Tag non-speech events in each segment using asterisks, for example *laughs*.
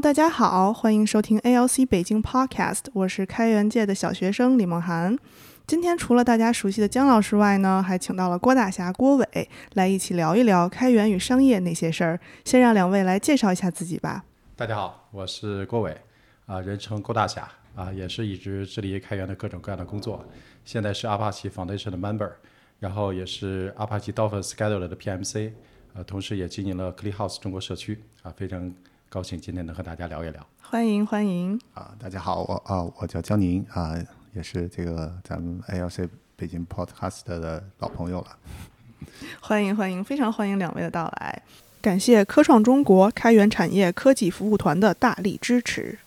大家好，欢迎收听 ALC 北京 Podcast，我是开源界的小学生李梦涵。今天除了大家熟悉的姜老师外呢，还请到了郭大侠郭伟来一起聊一聊开源与商业那些事儿。先让两位来介绍一下自己吧。大家好，我是郭伟，啊，人称郭大侠，啊，也是一直致力于开源的各种各样的工作。现在是阿帕奇 Foundation 的 member，然后也是阿帕奇 Dolphin Scheduler 的 PMC，呃，同时也经营了 ClickHouse 中国社区，啊，非常高兴今天能和大家聊一聊。欢迎欢迎啊，大家好，我啊我叫江宁啊。也是这个咱们 ALC 北京 Podcast 的老朋友了，欢迎欢迎，非常欢迎两位的到来，感谢科创中国开源产业科技服务团的大力支持。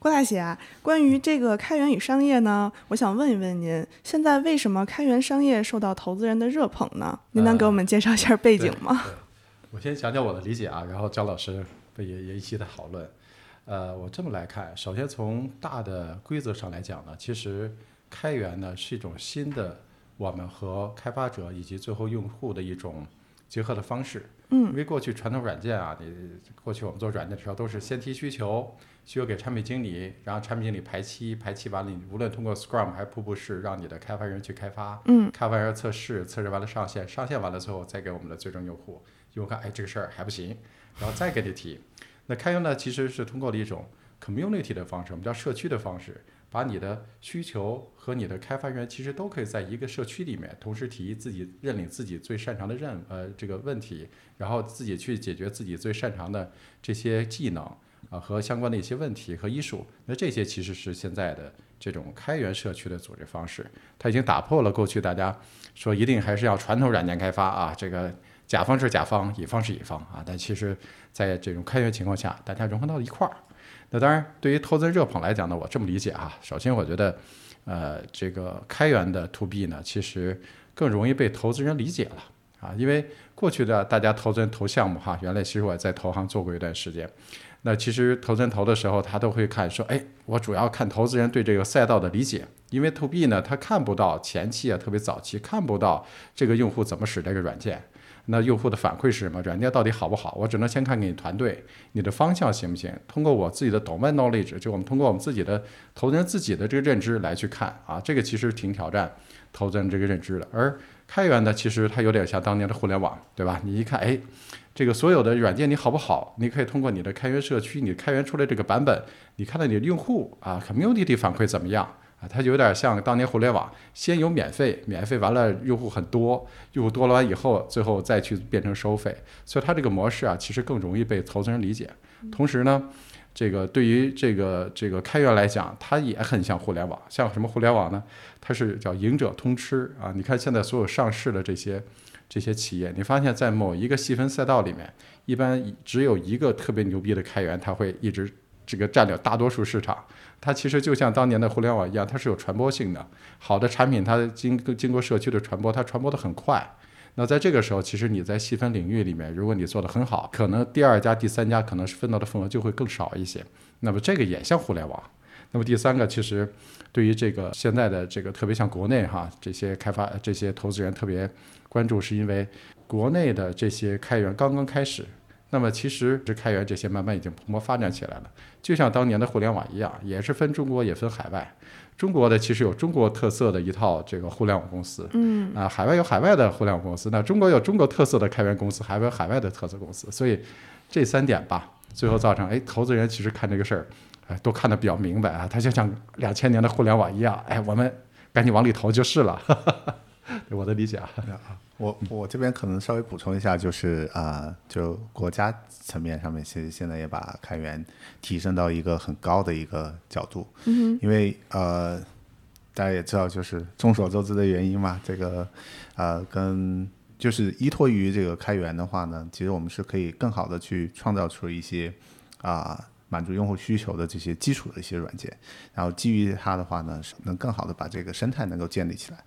郭大写啊，关于这个开源与商业呢，我想问一问您，现在为什么开源商业受到投资人的热捧呢？您能给我们介绍一下背景吗？我先讲讲我的理解啊，然后焦老师也也一起的讨论。呃，我这么来看，首先从大的规则上来讲呢，其实开源呢是一种新的我们和开发者以及最后用户的一种结合的方式。嗯，因为过去传统软件啊，你过去我们做软件的时候都是先提需求，需求给产品经理，然后产品经理排期，排期完了，你无论通过 Scrum 还是瀑布式，让你的开发人去开发，嗯，开发人测试，测试完了上线，上线完了之后再给我们的最终用户，用户看，哎，这个事儿还不行，然后再给你提。那开源呢，其实是通过了一种 community 的方式，我们叫社区的方式，把你的需求和你的开发人员其实都可以在一个社区里面，同时提自己认领自己最擅长的任呃这个问题，然后自己去解决自己最擅长的这些技能啊和相关的一些问题和艺术。那这些其实是现在的这种开源社区的组织方式，它已经打破了过去大家说一定还是要传统软件开发啊这个。甲方是甲方，乙方是乙方啊，但其实，在这种开源情况下，大家融合到了一块儿。那当然，对于投资人热捧来讲呢，我这么理解啊。首先，我觉得，呃，这个开源的 to B 呢，其实更容易被投资人理解了啊。因为过去的大家投资人投项目哈，原来其实我在投行做过一段时间。那其实投资人投的时候，他都会看说，哎，我主要看投资人对这个赛道的理解。因为 to B 呢，他看不到前期啊，特别早期看不到这个用户怎么使这个软件。那用户的反馈是什么？软件到底好不好？我只能先看给你团队，你的方向行不行？通过我自己的 domain knowledge，就我们通过我们自己的投资人自己的这个认知来去看啊，这个其实挺挑战投资人这个认知的。而开源呢，其实它有点像当年的互联网，对吧？你一看，哎，这个所有的软件你好不好？你可以通过你的开源社区，你开源出来这个版本，你看到你的用户啊 community 反馈怎么样？啊，它有点像当年互联网，先有免费，免费完了用户很多，用户多了完以后，最后再去变成收费，所以它这个模式啊，其实更容易被投资人理解。同时呢，这个对于这个这个开源来讲，它也很像互联网，像什么互联网呢？它是叫赢者通吃啊。你看现在所有上市的这些这些企业，你发现在某一个细分赛道里面，一般只有一个特别牛逼的开源，它会一直这个占领大多数市场。它其实就像当年的互联网一样，它是有传播性的。好的产品，它经经过社区的传播，它传播的很快。那在这个时候，其实你在细分领域里面，如果你做的很好，可能第二家、第三家可能是分到的份额就会更少一些。那么这个也像互联网。那么第三个，其实对于这个现在的这个，特别像国内哈这些开发、这些投资人特别关注，是因为国内的这些开源刚刚开始。那么其实这开源这些慢慢已经蓬勃发展起来了，就像当年的互联网一样，也是分中国也分海外。中国的其实有中国特色的一套这个互联网公司，嗯啊，海外有海外的互联网公司。那中国有中国特色的开源公司，海外有海外的特色公司。所以这三点吧，最后造成哎，投资人其实看这个事儿，哎，都看得比较明白啊。他就像两千年的互联网一样，哎，我们赶紧往里投就是了。*laughs* 我的理解啊。我我这边可能稍微补充一下，就是啊，就国家层面上面，其实现在也把开源提升到一个很高的一个角度。嗯因为呃，大家也知道，就是众所周知的原因嘛，这个呃，跟就是依托于这个开源的话呢，其实我们是可以更好的去创造出一些啊。满足用户需求的这些基础的一些软件，然后基于它的话呢，能更好的把这个生态能够建立起来。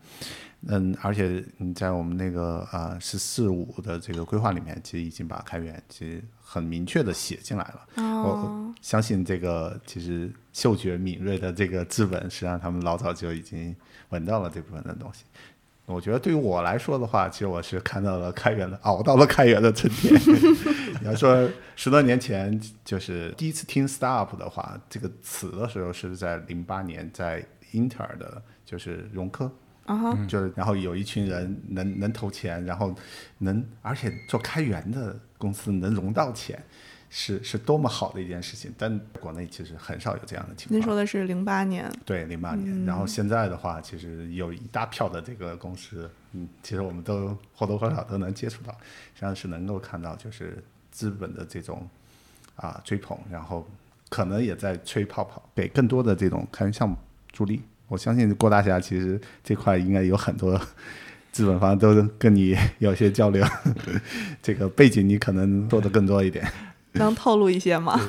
嗯，而且你在我们那个啊“十四五”的这个规划里面，其实已经把开源其实很明确的写进来了。我相信这个其实嗅觉敏锐的这个资本，实际上他们老早就已经闻到了这部分的东西。我觉得对于我来说的话，其实我是看到了开源的，熬到了开源的春天。*laughs* 你要说十多年前，就是第一次听 startup 的话，这个词的时候是在零八年在英特尔的，就是融科。就是然后有一群人能能投钱，然后能而且做开源的公司能融到钱，是是多么好的一件事情。但国内其实很少有这样的情况。您说的是零八年，对，零八年。然后现在的话，其实有一大票的这个公司，嗯，其实我们都或多或少都能接触到，实际上是能够看到就是资本的这种啊追捧，然后可能也在吹泡泡，给更多的这种开源项目助力。我相信郭大侠其实这块应该有很多 *laughs* 资本方都跟你有些交流，*laughs* 这个背景你可能做的更多一点。能透露一些吗？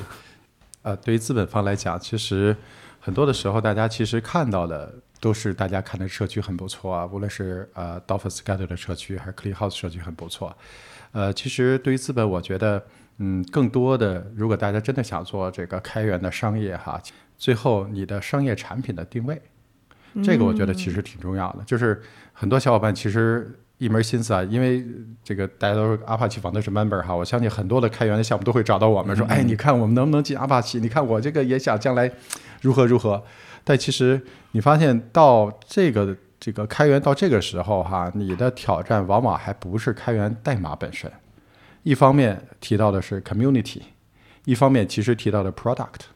呃，对于资本方来讲，其实很多的时候，大家其实看到的都是大家看的社区很不错啊，无论是呃 Dolphin Scatter 的社区，还是 Clean House 社区很不错。呃，其实对于资本，我觉得，嗯，更多的，如果大家真的想做这个开源的商业哈，最后你的商业产品的定位。这个我觉得其实挺重要的，就是很多小伙伴其实一门心思啊，因为这个大家都是阿帕奇方的是 member 哈，我相信很多的开源的项目都会找到我们说，哎，你看我们能不能进阿帕奇？你看我这个也想将来如何如何。但其实你发现到这个这个开源到这个时候哈，你的挑战往往还不是开源代码本身，一方面提到的是 community，一方面其实提到的 product。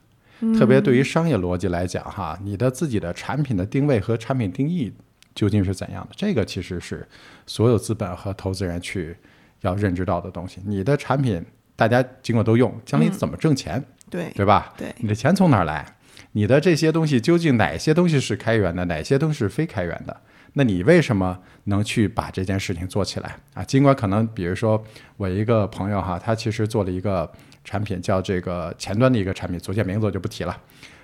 特别对于商业逻辑来讲，哈，你的自己的产品的定位和产品定义究竟是怎样的？这个其实是所有资本和投资人去要认知到的东西。你的产品大家尽管都用，将来怎么挣钱？对对吧？对，你的钱从哪儿来？你的这些东西究竟哪些东西是开源的，哪些东西是非开源的？那你为什么能去把这件事情做起来啊？尽管可能，比如说我一个朋友哈，他其实做了一个。产品叫这个前端的一个产品，组件名字我就不提了，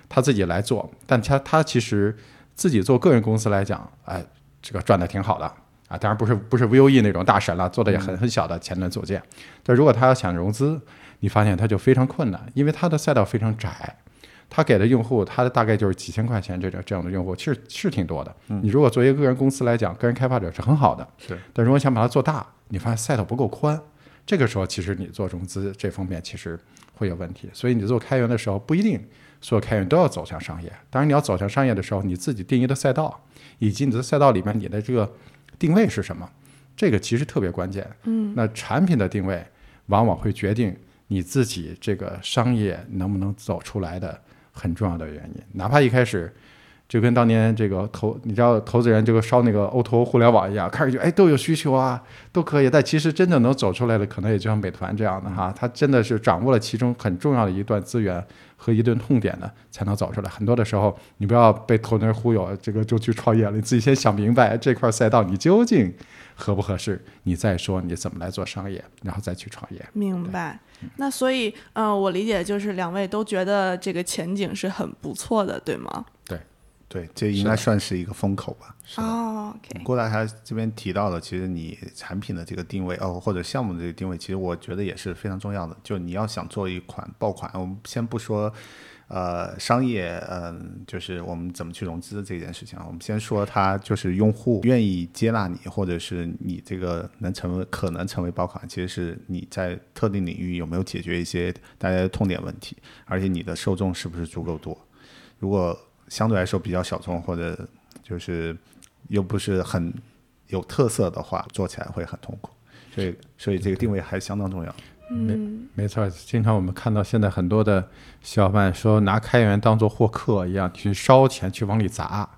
他自己来做，但他他其实自己做个人公司来讲，哎，这个赚的挺好的。啊，当然不是不是 VOE 那种大神了，做的也很很小的前端组件，但如果他要想融资，你发现他就非常困难，因为他的赛道非常窄，他给的用户，他的大概就是几千块钱这种这样的用户，其实是挺多的。你如果作为个人公司来讲，个人开发者是很好的，是，但如果想把它做大，你发现赛道不够宽。这个时候，其实你做融资这方面其实会有问题，所以你做开源的时候，不一定所有开源都要走向商业。当然，你要走向商业的时候，你自己定义的赛道，以及你的赛道里面你的这个定位是什么，这个其实特别关键。嗯，那产品的定位往往会决定你自己这个商业能不能走出来的很重要的原因，哪怕一开始。就跟当年这个投，你知道投资人这个烧那个 O2O 互联网一样，看上去哎都有需求啊，都可以，但其实真正能走出来的，可能也就像美团这样的哈，他真的是掌握了其中很重要的一段资源和一顿痛点的，才能走出来。很多的时候，你不要被投资人忽悠，这个就去创业了，你自己先想明白这块赛道你究竟合不合适，你再说你怎么来做商业，然后再去创业。明白。那所以，嗯，我理解就是两位都觉得这个前景是很不错的，对吗？对，这应该算是一个风口吧。哦，OK。郭大侠这边提到的，其实你产品的这个定位哦，或者项目的这个定位，其实我觉得也是非常重要的。就你要想做一款爆款，我们先不说，呃，商业，嗯，就是我们怎么去融资这件事情啊，我们先说它就是用户愿意接纳你，或者是你这个能成为可能成为爆款，其实是你在特定领域有没有解决一些大家的痛点问题，而且你的受众是不是足够多，如果。相对来说比较小众，或者就是又不是很有特色的话，做起来会很痛苦。所以，所以这个定位还相当重要。没没错，经常我们看到现在很多的小伙伴说拿开源当做获客一样，去烧钱去往里砸。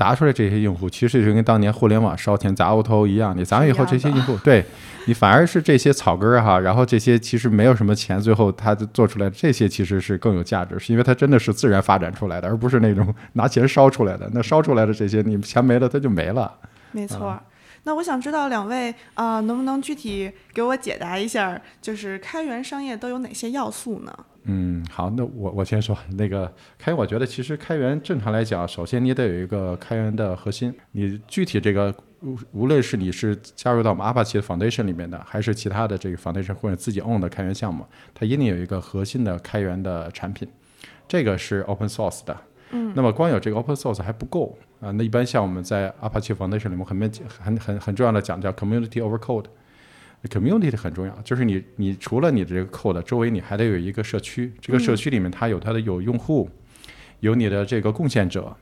砸出来这些用户，其实就跟当年互联网烧钱砸 O2O 一样，你砸完以后这些用户，对你反而是这些草根儿哈，然后这些其实没有什么钱，最后他做出来这些其实是更有价值，是因为它真的是自然发展出来的，而不是那种拿钱烧出来的。那烧出来的这些，你钱没了，它就没了。没错。那我想知道两位啊，能不能具体给我解答一下，就是开源商业都有哪些要素呢？嗯，好，那我我先说那个开源，我觉得其实开源正常来讲，首先你得有一个开源的核心，你具体这个无论是你是加入到我们阿帕奇的 Foundation 里面的，还是其他的这个 Foundation 或者自己 own 的开源项目，它一定有一个核心的开源的产品，这个是 Open Source 的。嗯，那么光有这个 open source 还不够啊。那一般像我们在 Apache Foundation 里面很面很很很重要的讲叫 community over code。Community 很重要，就是你你除了你的这个 code，周围你还得有一个社区。这个社区里面它有它的有用户，有你的这个贡献者，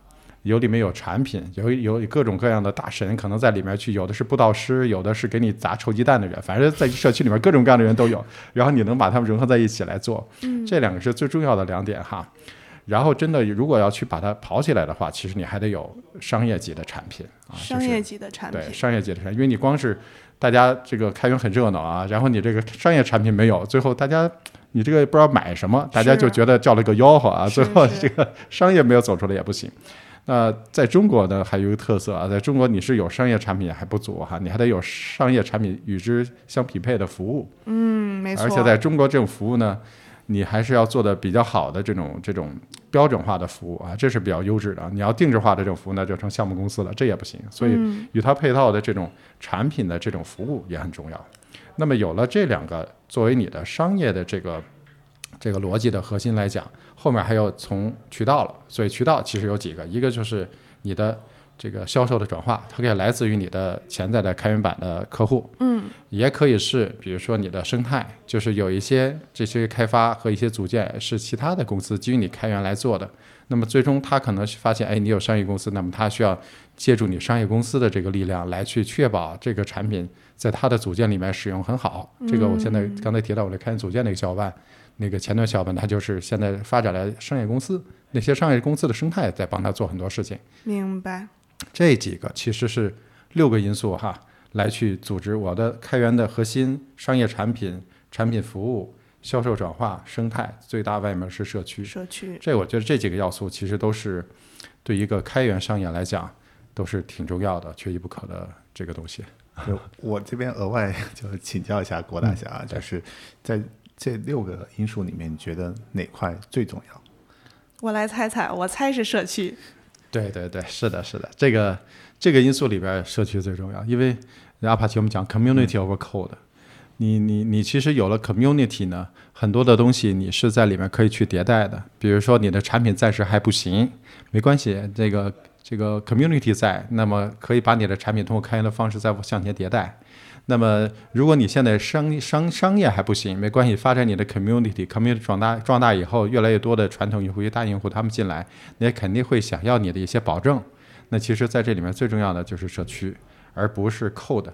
有里面有产品，有有各种各样的大神可能在里面去，有的是布道师，有的是给你砸臭鸡蛋的人，反正在社区里面各种各样的人都有。然后你能把他们融合在一起来做，这两个是最重要的两点哈。然后真的如果要去把它跑起来的话，其实你还得有商业级的产品啊，商业级的产品，对商业级的产品，因为你光是。大家这个开源很热闹啊，然后你这个商业产品没有，最后大家你这个不知道买什么，大家就觉得叫了个吆喝啊，最后这个商业没有走出来也不行。那在中国呢，还有一个特色啊，在中国你是有商业产品还不足哈，你还得有商业产品与之相匹配的服务。嗯，没错。而且在中国这种服务呢。你还是要做的比较好的这种这种标准化的服务啊，这是比较优质的。你要定制化的这种服务那，就成项目公司了，这也不行。所以与它配套的这种产品的这种服务也很重要。那么有了这两个作为你的商业的这个这个逻辑的核心来讲，后面还要从渠道了。所以渠道其实有几个，一个就是你的。这个销售的转化，它可以来自于你的潜在的开源版的客户，嗯，也可以是比如说你的生态，就是有一些这些开发和一些组件是其他的公司基于你开源来做的，那么最终他可能发现，哎，你有商业公司，那么他需要借助你商业公司的这个力量来去确保这个产品在他的组件里面使用很好。这个我现在刚才提到我的开源组件那个小伙伴，那个前端小伙伴，他就是现在发展了商业公司，那些商业公司的生态在帮他做很多事情。明白。这几个其实是六个因素哈，来去组织我的开源的核心商业产品、产品服务、销售转化、生态，最大外面是社区。社区，这我觉得这几个要素其实都是对一个开源商业来讲都是挺重要的、缺一不可的这个东西。我这边额外就请教一下郭大侠，就是在这六个因素里面，你觉得哪块最重要？我来猜猜，我猜是社区。对对对，是的，是的，这个这个因素里边，社区最重要，因为阿帕奇我们讲 community over code，你你你其实有了 community 呢，很多的东西你是在里面可以去迭代的，比如说你的产品暂时还不行，没关系，这个这个 community 在，那么可以把你的产品通过开源的方式再向前迭代。那么，如果你现在商商商业还不行，没关系，发展你的 community，community 壮大壮大以后，越来越多的传统用户、大用户他们进来，你也肯定会想要你的一些保证。那其实，在这里面最重要的就是社区，而不是 code。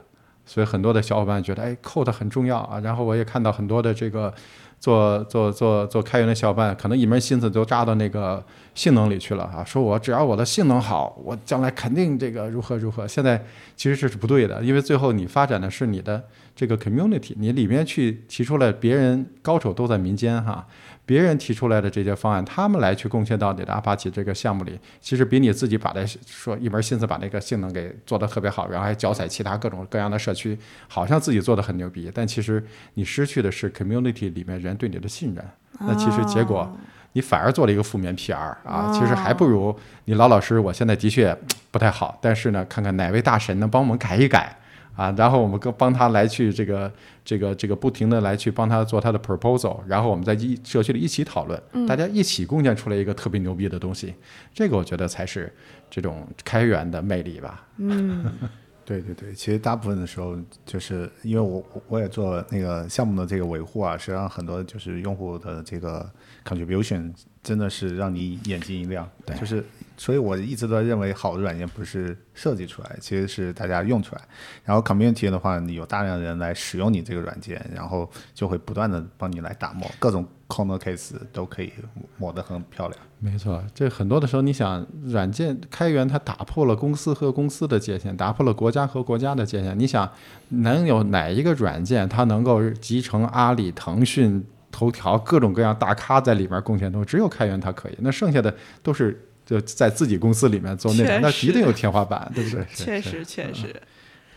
所以很多的小伙伴觉得，哎，code 很重要啊。然后我也看到很多的这个。做做做做开源的小伙伴，可能一门心思都扎到那个性能里去了啊！说我只要我的性能好，我将来肯定这个如何如何。现在其实这是不对的，因为最后你发展的是你的这个 community，你里面去提出来，别人高手都在民间哈。别人提出来的这些方案，他们来去贡献到你的阿帕奇这个项目里，其实比你自己把这说一门心思把那个性能给做得特别好，然后还脚踩其他各种各样的社区，好像自己做的很牛逼，但其实你失去的是 community 里面人对你的信任。那其实结果你反而做了一个负面 PR 啊，其实还不如你老老实实。我现在的确不太好，但是呢，看看哪位大神能帮我们改一改。啊，然后我们跟帮他来去这个这个这个不停的来去帮他做他的 proposal，然后我们在一社区里一起讨论，大家一起贡献出来一个特别牛逼的东西，这个我觉得才是这种开源的魅力吧。嗯，*laughs* 对对对，其实大部分的时候就是因为我我也做那个项目的这个维护啊，实际上很多就是用户的这个 contribution 真的是让你眼睛一亮，就是。所以我一直都认为好的软件不是设计出来，其实是大家用出来。然后 community 的话，你有大量的人来使用你这个软件，然后就会不断的帮你来打磨各种 corner case 都可以磨得很漂亮。没错，这很多的时候，你想软件开源，它打破了公司和公司的界限，打破了国家和国家的界限。你想，能有哪一个软件它能够集成阿里、腾讯、头条各种各样大咖在里面贡献都只有开源它可以，那剩下的都是。就在自己公司里面做那种，那一定有天花板，对不对？*laughs* 确实，确实。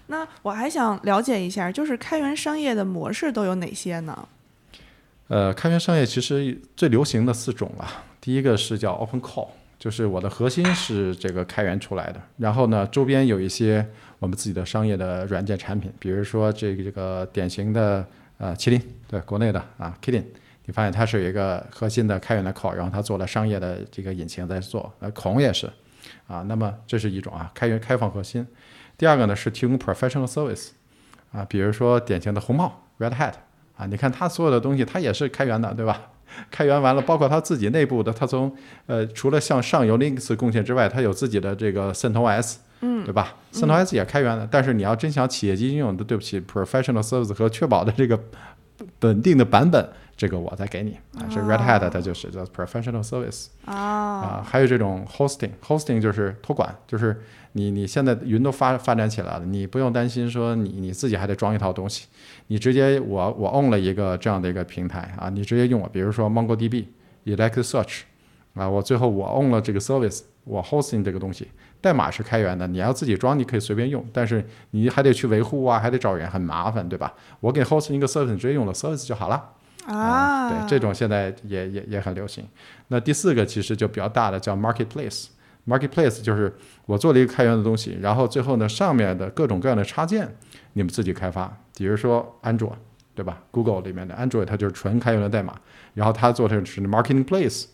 那我还想了解一下，就是开源商业的模式都有哪些呢？呃，开源商业其实最流行的四种啊，第一个是叫 Open Core，就是我的核心是这个开源出来的，然后呢，周边有一些我们自己的商业的软件产品，比如说这个这个典型的呃麒麟，对，国内的啊麒麟。你发现它是有一个核心的开源的 core，然后它做了商业的这个引擎在做，呃，孔也是，啊，那么这是一种啊，开源开放核心。第二个呢是提供 professional service，啊，比如说典型的红帽 Red Hat，啊，你看它所有的东西它也是开源的，对吧？*laughs* 开源完了，包括它自己内部的，它从呃除了向上游 Linux 贡献之外，它有自己的这个 CentOS，嗯，对吧？CentOS 也开源的，但是你要真想企业级应用的，对不起，professional service 和确保的这个本定的版本，这个我再给你啊，是 Red Hat 它就是叫 professional service 啊，啊，还有这种 hosting，hosting 就是托管，就是你你现在云都发发展起来了，你不用担心说你你自己还得装一套东西，你直接我我 own 了一个这样的一个平台啊，你直接用我，比如说 MongoDB、Elasticsearch 啊，我最后我 own 了这个 service，我 hosting 这个东西，代码是开源的，你要自己装你可以随便用，但是你还得去维护啊，还得找人，很麻烦，对吧？我给 hosting 一个 service，你直接用了 service 就好了。啊，对，这种现在也也也很流行。那第四个其实就比较大的叫 marketplace。marketplace 就是我做了一个开源的东西，然后最后呢上面的各种各样的插件你们自己开发，比如说安卓，对吧？Google 里面的 Android 它就是纯开源的代码，然后它做的是 marketplace。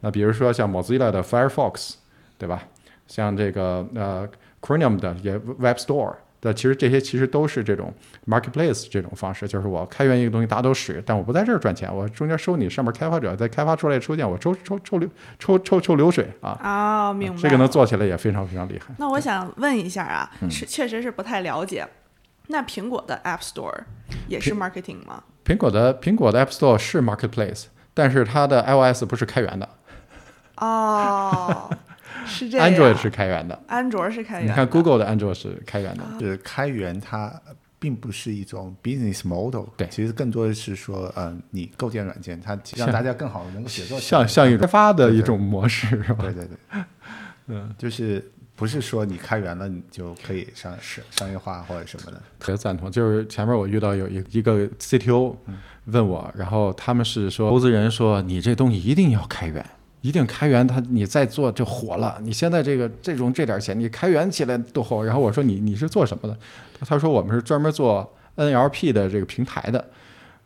那比如说像 Mozilla 的 Firefox，对吧？像这个呃 Chromium 的也 Web Store。的其实这些其实都是这种 marketplace 这种方式，就是我开源一个东西大家都使，但我不在这儿赚钱，我中间收你上面开发者在开发出来抽件，我抽抽抽流抽抽抽流水啊。啊，明白。这个能做起来也非常非常厉害。那我想问一下啊，嗯是确实是不太了解。那苹果的 App Store 也是 marketing 吗？苹果的苹果的 App Store 是 marketplace，但是它的 iOS 不是开源的哦，是这样。，Android 是开源的。安卓是开源的。你看 Google 的 Android 是开源的，是开源，它并不是一种 business model，对其实更多的是说，嗯、你构建软件，它让大家更好的能够写作，像像一种开发的一种模式是吧？对对对，*laughs* 嗯，就是不是说你开源了你就可以商商商业化或者什么的，特别赞同。就是前面我遇到有一一个 CTO 问我，然后他们是说投资人说你这东西一定要开源，一定开源，他你再做就火了。你现在这个这种这点钱，你开源起来都火。然后我说你你是做什么的？他说我们是专门做 NLP 的这个平台的。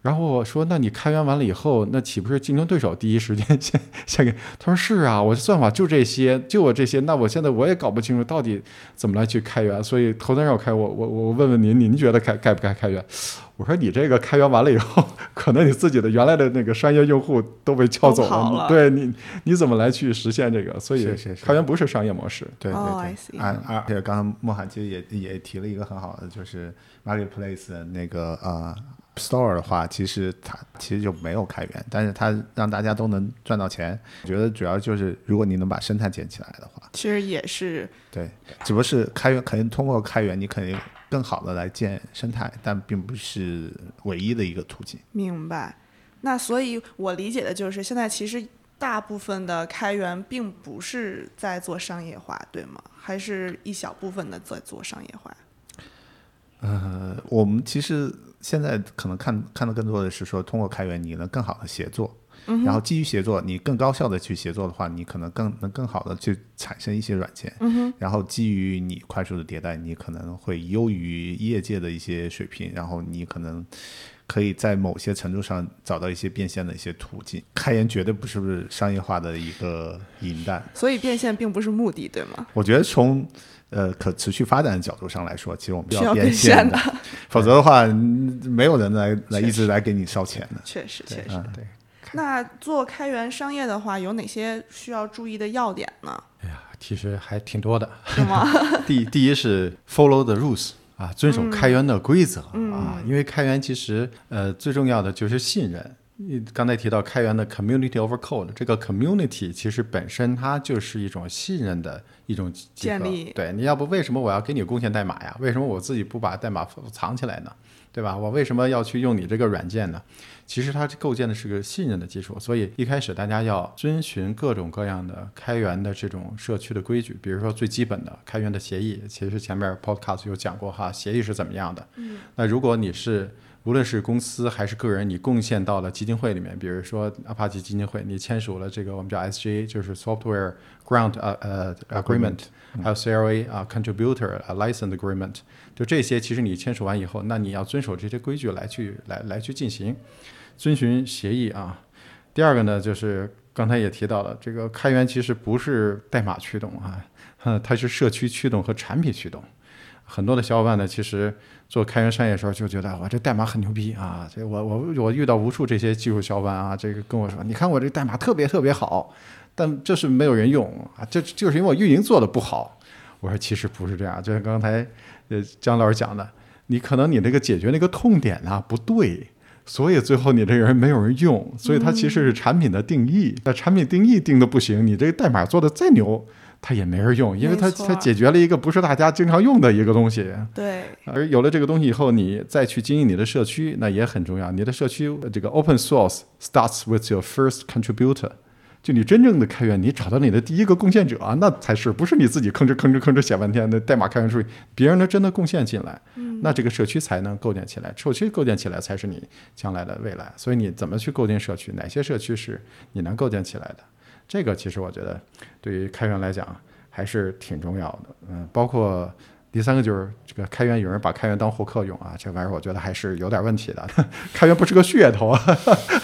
然后我说：“那你开源完了以后，那岂不是竞争对手第一时间先 *laughs* 先给？”他说：“是啊，我算法就这些，就我这些。那我现在我也搞不清楚到底怎么来去开源，所以投资人让我开，我我我问问您，您觉得开该不该开源？”我说：“你这个开源完了以后，*laughs* 可能你自己的原来的那个商业用户都被撬走了对你你怎么来去实现这个？所以开源不是商业模式。对对对而而且刚刚莫涵其实也也提了一个很好的，就是 marketplace 那个呃 store 的话，其实它其实就没有开源，但是它让大家都能赚到钱。我觉得主要就是如果你能把生态建起来的话，其实也是对，只不过是开源，肯定通过开源你肯定更好的来建生态，但并不是唯一的一个途径。明白。那所以我理解的就是，现在其实大部分的开源并不是在做商业化，对吗？还是一小部分的在做商业化？呃，我们其实现在可能看看的更多的是说，通过开源你能更好的协作，然后基于协作，你更高效的去协作的话，你可能更能更好的去产生一些软件，然后基于你快速的迭代，你可能会优于业界的一些水平，然后你可能。可以在某些程度上找到一些变现的一些途径。开源绝对不是商业化的一个银弹，所以变现并不是目的，对吗？我觉得从呃可持续发展的角度上来说，其实我们需要变变现的，否则的话，嗯没有人来来一直来给你烧钱的。确实，确实。嗯，对。那做开源商业的话，有哪些需要注意的要点呢？哎呀，其实还挺多的。是吗？*laughs* 第第一是 follow the rules 啊，遵守开源的规则、嗯啊，因为开源其实呃最重要的就是信任。你刚才提到开源的 community over code，这个 community 其实本身它就是一种信任的一种建立对，你要不为什么我要给你贡献代码呀？为什么我自己不把代码藏起来呢？对吧？我为什么要去用你这个软件呢？其实它构建的是个信任的基础，所以一开始大家要遵循各种各样的开源的这种社区的规矩，比如说最基本的开源的协议，其实前面 podcast 有讲过哈，协议是怎么样的。嗯，那如果你是无论是公司还是个人，你贡献到了基金会里面，比如说阿帕奇基金会，你签署了这个我们叫 SGA，就是 Software Grant 呃呃 Agreement，还有 CLA 啊 Contributor 啊 License Agreement，就这些，其实你签署完以后，那你要遵守这些规矩来去来来去进行，遵循协议啊。第二个呢，就是刚才也提到了，这个开源其实不是代码驱动啊，哼 *laughs* 它是社区驱动和产品驱动。很多的小伙伴呢，其实做开源商业的时候就觉得哇，这代码很牛逼啊！这我我我遇到无数这些技术小伙伴啊，这个跟我说，你看我这代码特别特别好，但就是没有人用啊，这就是因为我运营做的不好。我说其实不是这样，就像刚才呃姜老师讲的，你可能你那个解决那个痛点啊不对，所以最后你这个人没有人用，所以它其实是产品的定义。那产品定义定的不行，你这个代码做的再牛。它也没人用，因为它它解决了一个不是大家经常用的一个东西。对，而有了这个东西以后，你再去经营你的社区，那也很重要。你的社区这个 open source starts with your first contributor，就你真正的开源，你找到你的第一个贡献者，那才是不是你自己吭哧吭哧吭哧写半天的代码开源出去，别人能真的贡献进来，那这个社区才能构建起来。社区构建起来才是你将来的未来。所以你怎么去构建社区？哪些社区是你能构建起来的？这个其实我觉得对于开源来讲还是挺重要的。嗯，包括第三个就是这个开源，有人把开源当获客用啊，这玩意儿我觉得还是有点问题的。*laughs* 开源不是个噱头啊，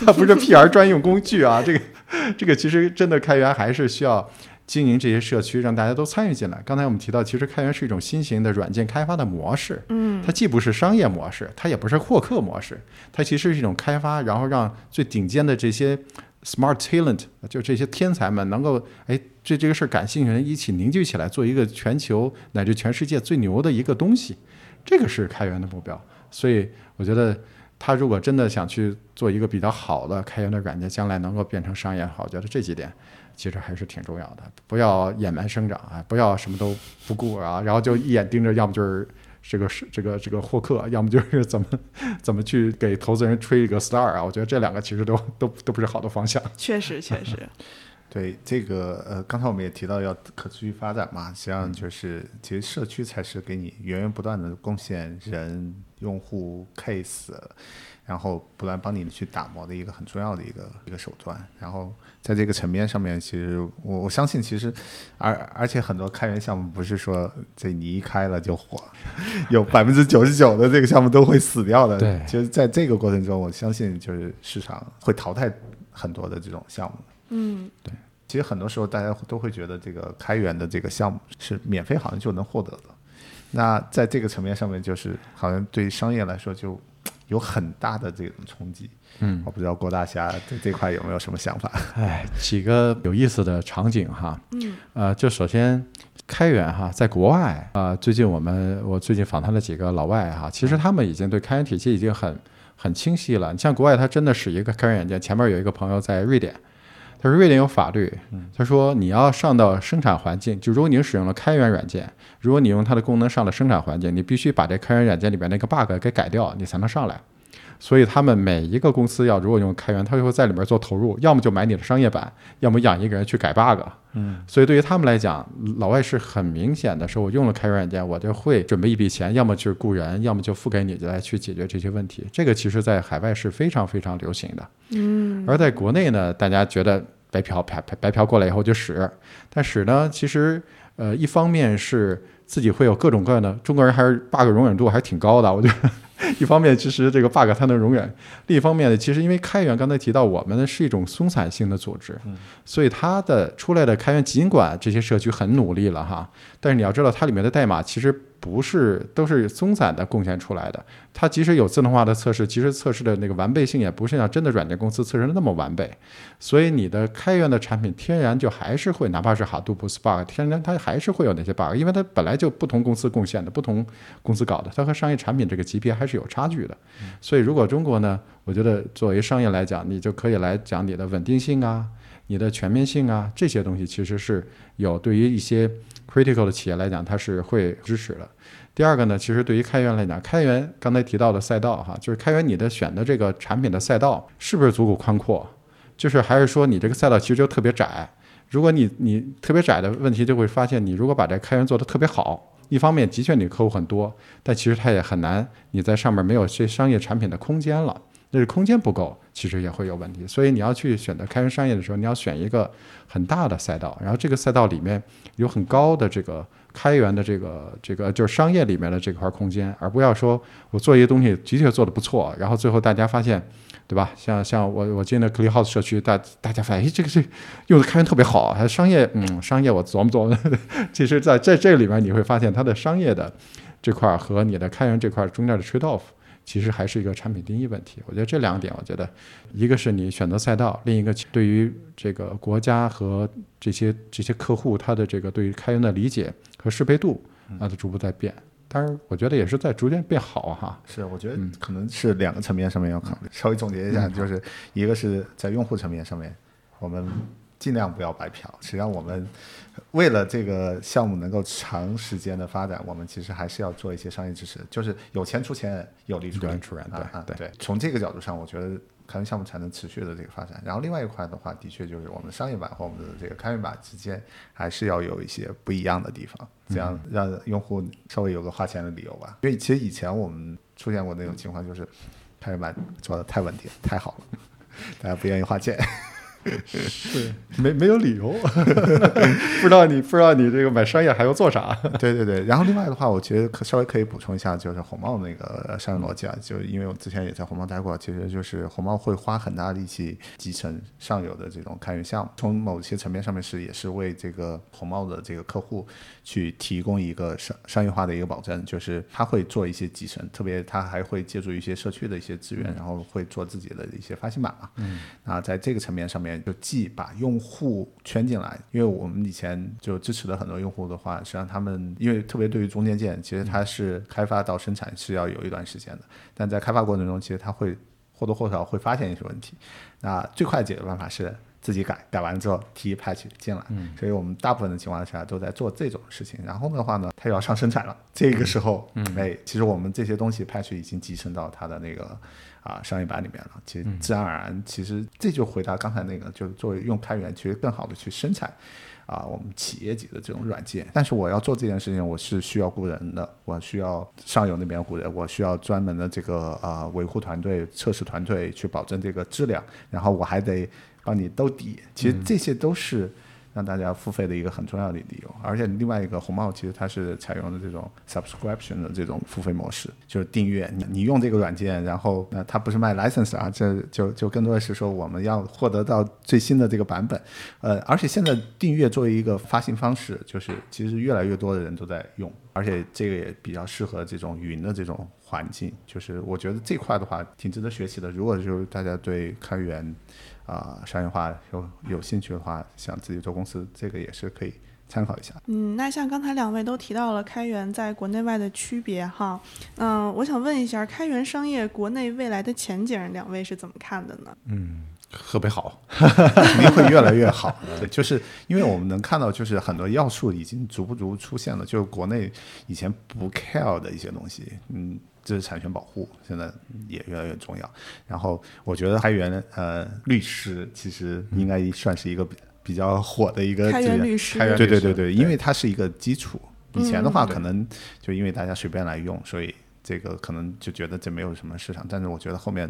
它 *laughs* 不是 PR 专用工具啊。这个这个其实真的开源还是需要。经营这些社区，让大家都参与进来。刚才我们提到，其实开源是一种新型的软件开发的模式，嗯，它既不是商业模式，它也不是获客模式，它其实是一种开发，然后让最顶尖的这些 smart talent，就这些天才们能够哎对这个事儿感兴趣的人一起凝聚起来，做一个全球乃至全世界最牛的一个东西，这个是开源的目标。所以我觉得。他如果真的想去做一个比较好的开源的软件，将来能够变成商业化，我觉得这几点其实还是挺重要的。不要野蛮生长啊，不要什么都不顾啊，然后就一眼盯着，要么就是这个是这个这个获客，要么就是怎么怎么去给投资人吹一个 star 啊。我觉得这两个其实都都都不是好的方向。确 *laughs* 实确实，*laughs* 对这个呃，刚才我们也提到要可持续发展嘛，实际上就是其实社区才是给你源源不断的贡献人、用户、case，然后不断帮你去打磨的一个很重要的一个一个手段。然后在这个层面上面，其实我我相信，其实而而且很多开源项目不是说这你一开了就火，*laughs* 有百分之九十九的这个项目都会死掉的。对其实在这个过程中，我相信就是市场会淘汰很多的这种项目。嗯，对其实很多时候大家都会觉得这个开源的这个项目是免费，好像就能获得的。那在这个层面上面，就是好像对商业来说就有很大的这种冲击。嗯，我不知道郭大侠对这块有没有什么想法？哎，几个有意思的场景哈。嗯，呃，就首先开源哈，在国外啊、最近我们我最近访谈了几个老外哈，其实他们已经对开源体系已经很很清晰了。你像国外，他真的使一个开源软件，前面有一个朋友在瑞典。他说瑞典有法律，他说你要上到生产环境，就如果你使用了开源软件，如果你用它的功能上了生产环境，你必须把这开源软件里边那个 bug 给改掉，你才能上来。所以他们每一个公司要如果用开源，他就会在里面做投入，要么就买你的商业版，要么养一个人去改 bug。嗯，所以对于他们来讲，老外是很明显的，说我用了开源软件，我就会准备一笔钱，要么就是雇人，要么就付给你来去解决这些问题。这个其实在海外是非常非常流行的。嗯，而在国内呢，大家觉得白嫖白白白嫖过来以后就使，但使呢，其实呃，一方面是自己会有各种各样的中国人还是 bug 容忍度还是挺高的，我觉得。一方面，其实这个 bug 它能容忍；另一方面呢，其实因为开源刚才提到，我们呢是一种松散性的组织，所以它的出来的开源，尽管这些社区很努力了哈，但是你要知道，它里面的代码其实不是都是松散的贡献出来的。它即使有自动化的测试，其实测试的那个完备性也不是像真的软件公司测试的那么完备。所以你的开源的产品天然就还是会，哪怕是 Hadoop、Spark，天然它还是会有那些 bug，因为它本来就不同公司贡献的，不同公司搞的，它和商业产品这个级别还是有差距的。所以如果中国呢，我觉得作为商业来讲，你就可以来讲你的稳定性啊，你的全面性啊，这些东西其实是有对于一些 critical 的企业来讲，它是会支持的。第二个呢，其实对于开源来讲，开源刚才提到的赛道哈，就是开源你的选的这个产品的赛道是不是足够宽阔？就是还是说你这个赛道其实就特别窄？如果你你特别窄的问题，就会发现你如果把这开源做得特别好，一方面的确你客户很多，但其实它也很难，你在上面没有这商业产品的空间了。那是空间不够，其实也会有问题。所以你要去选择开源商业的时候，你要选一个很大的赛道，然后这个赛道里面有很高的这个开源的这个这个就是商业里面的这块空间，而不要说我做一些东西的确做的不错，然后最后大家发现，对吧？像像我我进的 ClearHouse 社区，大大家发现，哎，这个这用的开源特别好，还商业，嗯，商业我琢磨琢磨。其实，在在这里面你会发现，它的商业的这块和你的开源这块中间的 trade off。其实还是一个产品定义问题。我觉得这两点，我觉得一个是你选择赛道，另一个对于这个国家和这些这些客户他的这个对于开源的理解和适配度啊，它逐步在变。当然，我觉得也是在逐渐变好哈。是，我觉得可能是两个层面上面要考虑。稍微总结一下，就是一个是在用户层面上面，我们尽量不要白嫖。实际上，我们 *laughs* 为了这个项目能够长时间的发展，我们其实还是要做一些商业支持，就是有钱出钱，有力出力。出人，对对。从这个角度上，我觉得开源项目才能持续的这个发展。然后另外一块的话，的确就是我们商业版和我们的这个开源版之间，还是要有一些不一样的地方，这样让用户稍微有个花钱的理由吧。因为其实以前我们出现过那种情况，就是开源版做的太稳定、太好了，*laughs* 大家不愿意花钱。是 *laughs* 没没有理由，不知道你不知道你这个买商业还要做啥？对对对。然后另外的话，我觉得可稍微可以补充一下，就是红帽那个商业逻辑啊，就因为我之前也在红帽待过，其实就是红帽会花很大力气集成上游的这种开源项目，从某些层面上面是也是为这个红帽的这个客户去提供一个商商业化的一个保证，就是他会做一些集成，特别他还会借助一些社区的一些资源，然后会做自己的一些发行码嘛。嗯。啊，在这个层面上面。就既把用户圈进来，因为我们以前就支持的很多用户的话，实际上他们因为特别对于中间件，其实它是开发到生产是要有一段时间的，但在开发过程中，其实它会或多或少会发现一些问题。那最快解决办法是自己改，改完之后提 patch 进来。嗯，所以我们大部分的情况下都在做这种事情。然后的话呢，它要上生产了，这个时候，哎，其实我们这些东西 patch 已经集成到它的那个。啊，商业版里面了，其实自然而然，其实这就回答刚才那个，就是作为用开源，其实更好的去生产啊，我们企业级的这种软件。但是我要做这件事情，我是需要雇人的，我需要上游那边雇人，我需要专门的这个啊维护团队、测试团队去保证这个质量，然后我还得帮你兜底。其实这些都是。让大家付费的一个很重要的理由，而且另外一个红帽其实它是采用的这种 subscription 的这种付费模式，就是订阅你你用这个软件，然后那它不是卖 license 啊，这就就更多的是说我们要获得到最新的这个版本，呃，而且现在订阅作为一个发行方式，就是其实越来越多的人都在用，而且这个也比较适合这种云的这种环境，就是我觉得这块的话挺值得学习的。如果就是大家对开源。啊，商业化有有兴趣的话，想自己做公司，这个也是可以参考一下。嗯，那像刚才两位都提到了开源在国内外的区别哈，嗯，我想问一下，开源商业国内未来的前景，两位是怎么看的呢？嗯，特别好，*laughs* 肯定会越来越好。对，就是因为我们能看到，就是很多要素已经逐步逐步出现了，就是国内以前不 care 的一些东西，嗯。知识产权保护现在也越来越重要，然后我觉得开源呃律师其实应该算是一个比比较火的一个开源律师，对对对对，因为它是一个基础。以前的话可能就因为大家随便来用，所以这个可能就觉得这没有什么市场。但是我觉得后面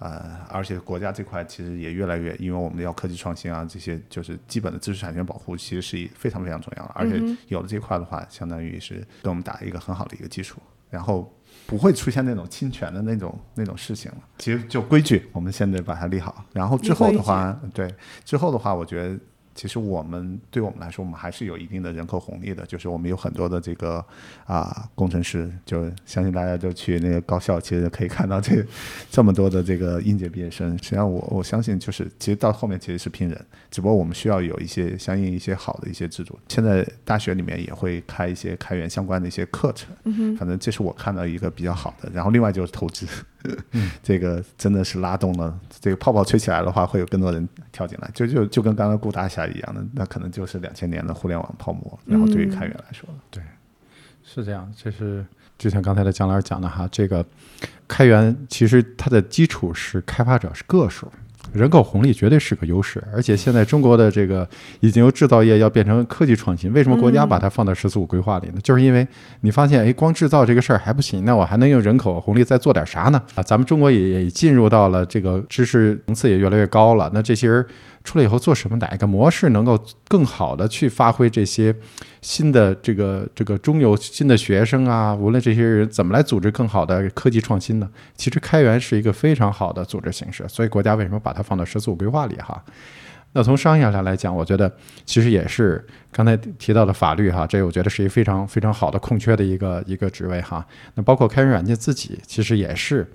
呃，而且国家这块其实也越来越，因为我们要科技创新啊，这些就是基本的知识产权保护其实是非常非常重要的。而且有了这块的话，相当于是给我们打一个很好的一个基础，然后。不会出现那种侵权的那种那种事情了。其实就规矩，我们现在把它立好，然后之后的话，对之后的话，我觉得。其实我们对我们来说，我们还是有一定的人口红利的。就是我们有很多的这个啊工程师，就相信大家就去那个高校，其实可以看到这这么多的这个应届毕业生。实际上，我我相信就是其实到后面其实是拼人，只不过我们需要有一些相应一些好的一些制度。现在大学里面也会开一些开源相关的一些课程，反正这是我看到一个比较好的。然后另外就是投资。*laughs* 这个真的是拉动了，这个泡泡吹起来的话，会有更多人跳进来，就就就跟刚刚顾大侠一样的，那可能就是两千年的互联网泡沫。然后对于开源来说，对，是这样。就是就像刚才的姜老师讲的哈，这个开源其实它的基础是开发者是个数。人口红利绝对是个优势，而且现在中国的这个已经由制造业要变成科技创新，为什么国家把它放到“十四五”规划里呢？就是因为你发现，哎，光制造这个事儿还不行，那我还能用人口红利再做点啥呢？啊，咱们中国也也进入到了这个知识层次也越来越高了，那这些人出来以后做什么，哪一个模式能够更好的去发挥这些新的这个这个中游新的学生啊，无论这些人怎么来组织更好的科技创新呢？其实开源是一个非常好的组织形式，所以国家为什么把它放到“十四五”规划里哈？那从商业上来讲，我觉得其实也是刚才提到的法律哈，这我觉得是一个非常非常好的空缺的一个一个职位哈。那包括开源软件自己，其实也是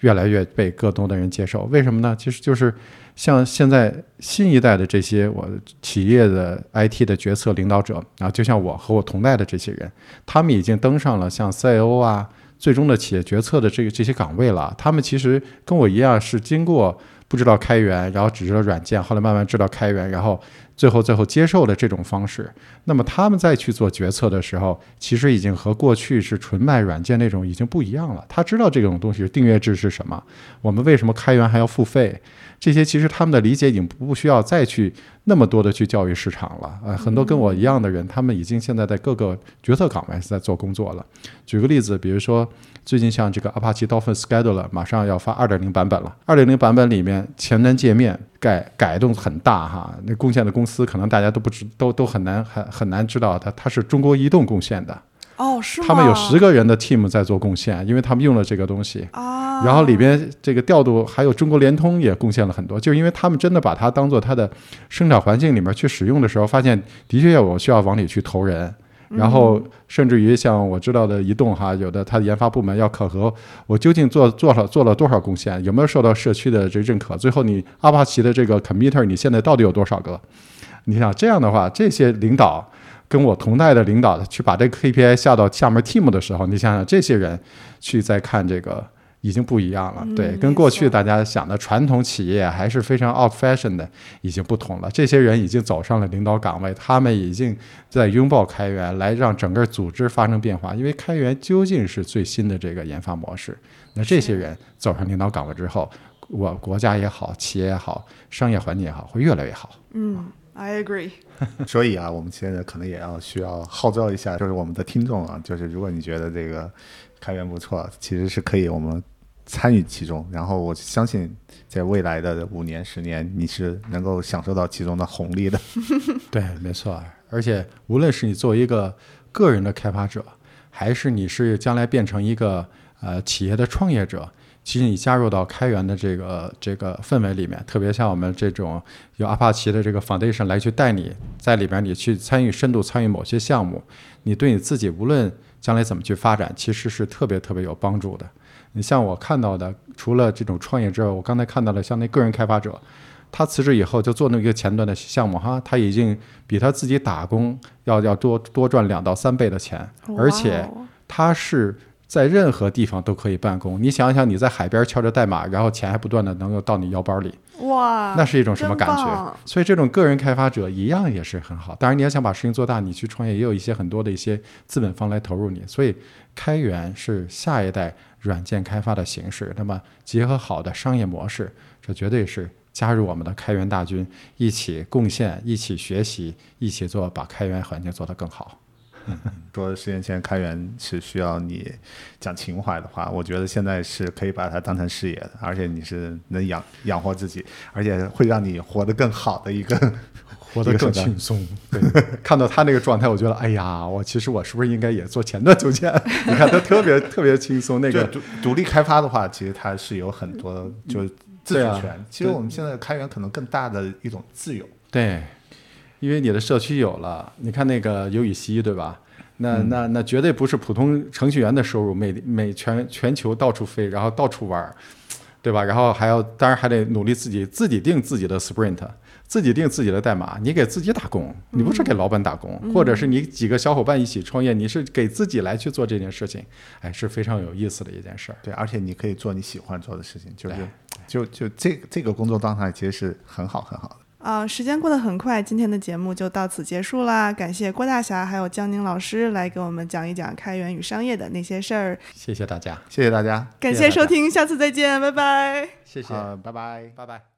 越来越被更多的人接受。为什么呢？其实就是像现在新一代的这些我企业的 IT 的决策领导者啊，就像我和我同代的这些人，他们已经登上了像 CIO 啊、最终的企业决策的这个这些岗位了。他们其实跟我一样是经过。不知道开源，然后只知道软件，后来慢慢知道开源，然后最后最后接受了这种方式。那么他们再去做决策的时候，其实已经和过去是纯卖软件那种已经不一样了。他知道这种东西订阅制是什么，我们为什么开源还要付费？这些其实他们的理解已经不需要再去那么多的去教育市场了。呃，很多跟我一样的人，他们已经现在在各个决策岗位在做工作了。举个例子，比如说。最近像这个 Apache Dolphin Scheduler 马上要发2.0版本了，2.0版本里面前端界面改改动很大哈，那贡献的公司可能大家都不知都都很难很很难知道它它是中国移动贡献的哦，是吗？他们有十个人的 team 在做贡献，因为他们用了这个东西啊，然后里边这个调度还有中国联通也贡献了很多，就是因为他们真的把它当做它的生产环境里面去使用的时候，发现的确我需要往里去投人。然后甚至于像我知道的移动哈，有的它的研发部门要考核我究竟做做了做了多少贡献，有没有受到社区的这认可？最后你阿帕奇的这个 committer 你现在到底有多少个？你想这样的话，这些领导跟我同代的领导去把这个 KPI 下到下面 team 的时候，你想想这些人去再看这个。已经不一样了，对，跟过去大家想的传统企业还是非常 out fashion 的，已经不同了。这些人已经走上了领导岗位，他们已经在拥抱开源，来让整个组织发生变化。因为开源究竟是最新的这个研发模式。那这些人走上领导岗位之后，我国家也好，企业也好，商业环境也好，会越来越好。嗯，I agree。*laughs* 所以啊，我们现在可能也要需要号召一下，就是我们的听众啊，就是如果你觉得这个开源不错，其实是可以我们。参与其中，然后我相信，在未来的五年、十年，你是能够享受到其中的红利的。*laughs* 对，没错。而且，无论是你作为一个个人的开发者，还是你是将来变成一个呃企业的创业者，其实你加入到开源的这个这个氛围里面，特别像我们这种有阿帕奇的这个 foundation 来去带你在里边，你去参与深度参与某些项目，你对你自己无论将来怎么去发展，其实是特别特别有帮助的。你像我看到的，除了这种创业之外，我刚才看到了像那个人开发者，他辞职以后就做那个前端的项目哈，他已经比他自己打工要要多多赚两到三倍的钱，而且他是在任何地方都可以办公。你想想，你在海边敲着代码，然后钱还不断的能够到你腰包里，哇，那是一种什么感觉？所以这种个人开发者一样也是很好。当然，你要想把事情做大，你去创业也有一些很多的一些资本方来投入你。所以开源是下一代。软件开发的形式，那么结合好的商业模式，这绝对是加入我们的开源大军，一起贡献，一起学习，一起做，把开源环境做得更好。说十年前开源是需要你讲情怀的话，我觉得现在是可以把它当成事业的，而且你是能养养活自己，而且会让你活得更好的一个。*laughs* 活得更轻松。对，看到他那个状态，我觉得，哎呀，我其实我是不是应该也做前端组件？*laughs* 你看他特别特别轻松。那个独独立开发的话，其实它是有很多就自主权。其实我们现在开源可能更大的一种自由。对，因为你的社区有了，你看那个尤雨溪，对吧？那那那绝对不是普通程序员的收入，每每全全球到处飞，然后到处玩，对吧？然后还要，当然还得努力自己自己定自己的 sprint。自己定自己的代码，你给自己打工，你不是给老板打工，或者是你几个小伙伴一起创业，你是给自己来去做这件事情，哎，是非常有意思的一件事儿。对，而且你可以做你喜欢做的事情，就是就就这这个工作状态其实是很好很好的。啊，时间过得很快，今天的节目就到此结束啦。感谢郭大侠还有江宁老师来给我们讲一讲开源与商业的那些事儿。谢谢大家，谢谢大家，感谢收听，下次再见，拜拜。谢谢，拜拜，拜拜。